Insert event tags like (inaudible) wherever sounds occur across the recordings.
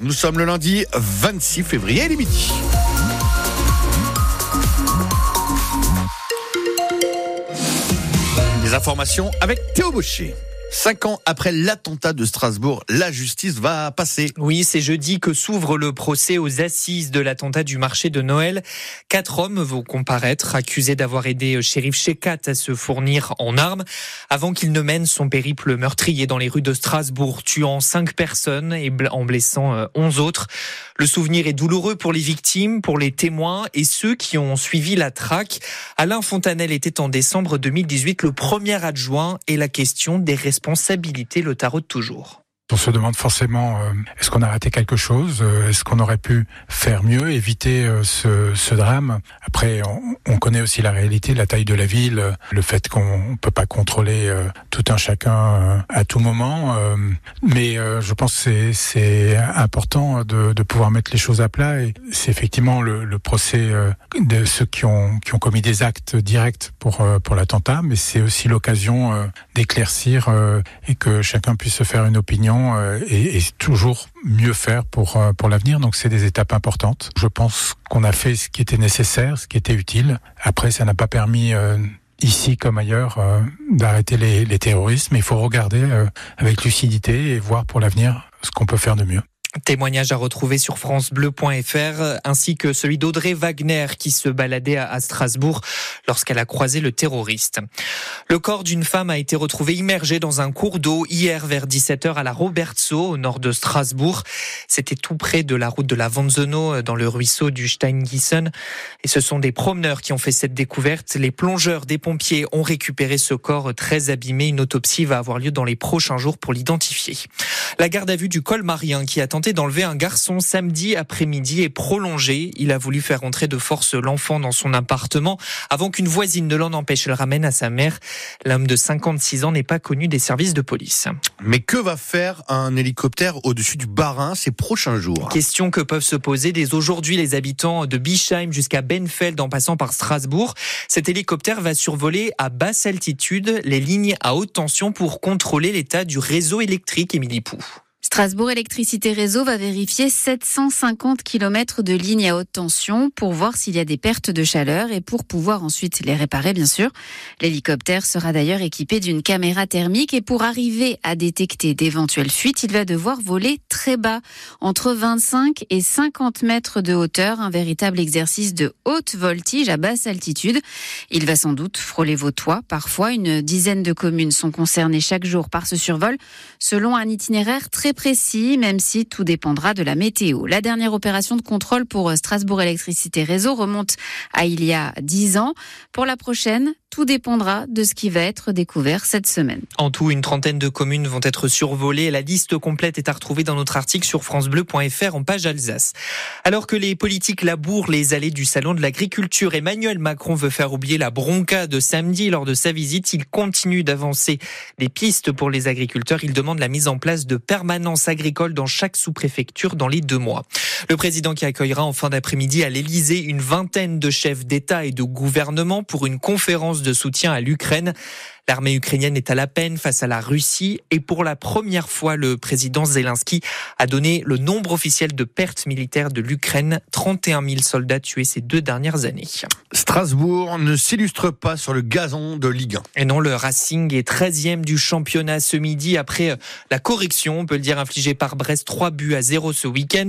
Nous sommes le lundi 26 février, il est midi. Les informations avec Théo Baucher. Cinq ans après l'attentat de Strasbourg, la justice va passer. Oui, c'est jeudi que s'ouvre le procès aux assises de l'attentat du marché de Noël. Quatre hommes vont comparaître, accusés d'avoir aidé shérif Shekat à se fournir en armes, avant qu'il ne mène son périple meurtrier dans les rues de Strasbourg, tuant cinq personnes et en blessant euh, onze autres. Le souvenir est douloureux pour les victimes, pour les témoins et ceux qui ont suivi la traque. Alain Fontanel était en décembre 2018 le premier adjoint et la question des responsabilités le tarot toujours. On se demande forcément, euh, est-ce qu'on a raté quelque chose euh, Est-ce qu'on aurait pu faire mieux, éviter euh, ce, drame? Après, on, on, connaît aussi la réalité, la taille de la ville, le fait qu'on peut pas contrôler tout un chacun à tout moment. mais je pense que c'est important de, de, pouvoir mettre les choses à plat. Et c'est effectivement le, le, procès de ceux qui ont, qui ont commis des actes directs pour, pour l'attentat, mais c'est aussi l'occasion d'éclaircir et que chacun puisse se faire une opinion euh, et, toujours mieux faire pour, euh, pour l'avenir. Donc c'est des étapes importantes. Je pense qu'on a fait ce qui était nécessaire, ce qui était utile. Après, ça n'a pas permis euh, ici comme ailleurs d'arrêter les, les terroristes, mais il faut regarder avec lucidité et voir pour l'avenir ce qu'on peut faire de mieux. Témoignage à retrouver sur francebleu.fr ainsi que celui d'Audrey Wagner qui se baladait à Strasbourg lorsqu'elle a croisé le terroriste. Le corps d'une femme a été retrouvé immergé dans un cours d'eau hier vers 17h à la Robertso au nord de Strasbourg. C'était tout près de la route de la Vanzeno dans le ruisseau du Steingissen et ce sont des promeneurs qui ont fait cette découverte. Les plongeurs des pompiers ont récupéré ce corps très abîmé. Une autopsie va avoir lieu dans les prochains jours pour l'identifier. La garde à vue du col Marien qui d'enlever un garçon samedi après-midi est prolongé. Il a voulu faire entrer de force l'enfant dans son appartement avant qu'une voisine ne l'en empêche. Elle ramène à sa mère. L'homme de 56 ans n'est pas connu des services de police. Mais que va faire un hélicoptère au-dessus du Barin ces prochains jours? Question que peuvent se poser dès aujourd'hui les habitants de Bischheim jusqu'à Benfeld en passant par Strasbourg. Cet hélicoptère va survoler à basse altitude les lignes à haute tension pour contrôler l'état du réseau électrique, Émilie Pou. Strasbourg Électricité Réseau va vérifier 750 km de lignes à haute tension pour voir s'il y a des pertes de chaleur et pour pouvoir ensuite les réparer, bien sûr. L'hélicoptère sera d'ailleurs équipé d'une caméra thermique et pour arriver à détecter d'éventuelles fuites, il va devoir voler très bas, entre 25 et 50 mètres de hauteur, un véritable exercice de haute voltige à basse altitude. Il va sans doute frôler vos toits. Parfois, une dizaine de communes sont concernées chaque jour par ce survol, selon un itinéraire très précis, même si tout dépendra de la météo. La dernière opération de contrôle pour Strasbourg Électricité Réseau remonte à il y a dix ans. Pour la prochaine, tout dépendra de ce qui va être découvert cette semaine. En tout, une trentaine de communes vont être survolées. La liste complète est à retrouver dans notre article sur francebleu.fr en page Alsace. Alors que les politiques labourent les allées du salon de l'agriculture, Emmanuel Macron veut faire oublier la bronca de samedi lors de sa visite. Il continue d'avancer des pistes pour les agriculteurs. Il demande la mise en place de permanences agricoles dans chaque sous-préfecture dans les deux mois. Le président qui accueillera en fin d'après-midi à l'Elysée une vingtaine de chefs d'État et de gouvernement pour une conférence de soutien à l'Ukraine. L'armée ukrainienne est à la peine face à la Russie et pour la première fois, le président Zelensky a donné le nombre officiel de pertes militaires de l'Ukraine, 31 000 soldats tués ces deux dernières années. Strasbourg ne s'illustre pas sur le gazon de Ligue 1. Et non, le Racing est 13e du championnat ce midi après la correction, on peut le dire, infligée par Brest, 3 buts à 0 ce week-end.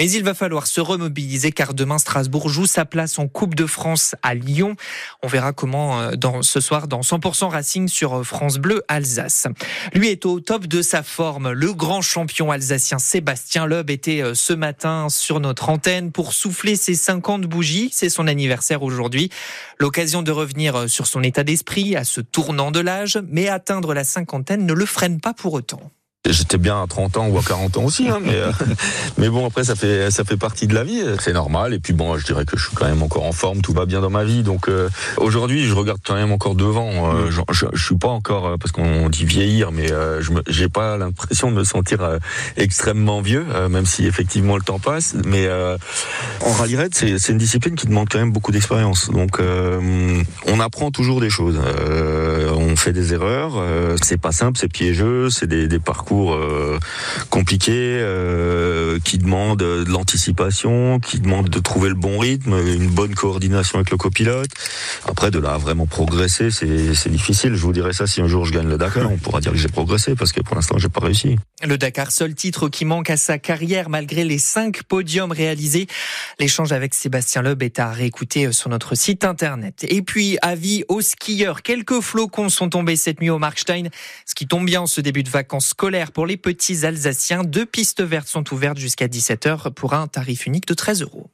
Mais il va falloir se remobiliser car demain Strasbourg joue sa place en Coupe de France à Lyon. On verra comment euh, dans, ce soir dans 100% Racing sur France Bleu Alsace. Lui est au top de sa forme. Le grand champion alsacien Sébastien Loeb était euh, ce matin sur notre antenne pour souffler ses 50 bougies. C'est son anniversaire aujourd'hui. L'occasion de revenir euh, sur son état d'esprit à ce tournant de l'âge, mais atteindre la cinquantaine ne le freine pas pour autant. J'étais bien à 30 ans ou à 40 ans aussi, hein, mais, euh, (laughs) mais bon, après, ça fait, ça fait partie de la vie, c'est normal. Et puis bon, je dirais que je suis quand même encore en forme, tout va bien dans ma vie. Donc euh, aujourd'hui, je regarde quand même encore devant. Euh, mm. je, je, suis pas encore, parce qu'on dit vieillir, mais je j'ai pas l'impression de me sentir extrêmement vieux, même si effectivement le temps passe. Mais en rallye raid, c'est une discipline qui demande quand même beaucoup d'expérience. Donc on apprend toujours des choses. on fait des erreurs. c'est pas simple, c'est piégeux, c'est des, des parcours euh, compliqué, euh, qui demande de l'anticipation, qui demande de trouver le bon rythme, une bonne coordination avec le copilote. Après, de là à vraiment progresser, c'est difficile. Je vous dirais ça si un jour je gagne le Dakar, on pourra dire que j'ai progressé parce que pour l'instant, j'ai pas réussi. Le Dakar, seul titre qui manque à sa carrière malgré les cinq podiums réalisés. L'échange avec Sébastien Loeb est à réécouter sur notre site internet. Et puis, avis aux skieurs. Quelques flocons sont tombés cette nuit au Markstein, ce qui tombe bien en ce début de vacances scolaires pour les petits Alsaciens. Deux pistes vertes sont ouvertes jusqu'à 17h pour un tarif unique de 13 euros.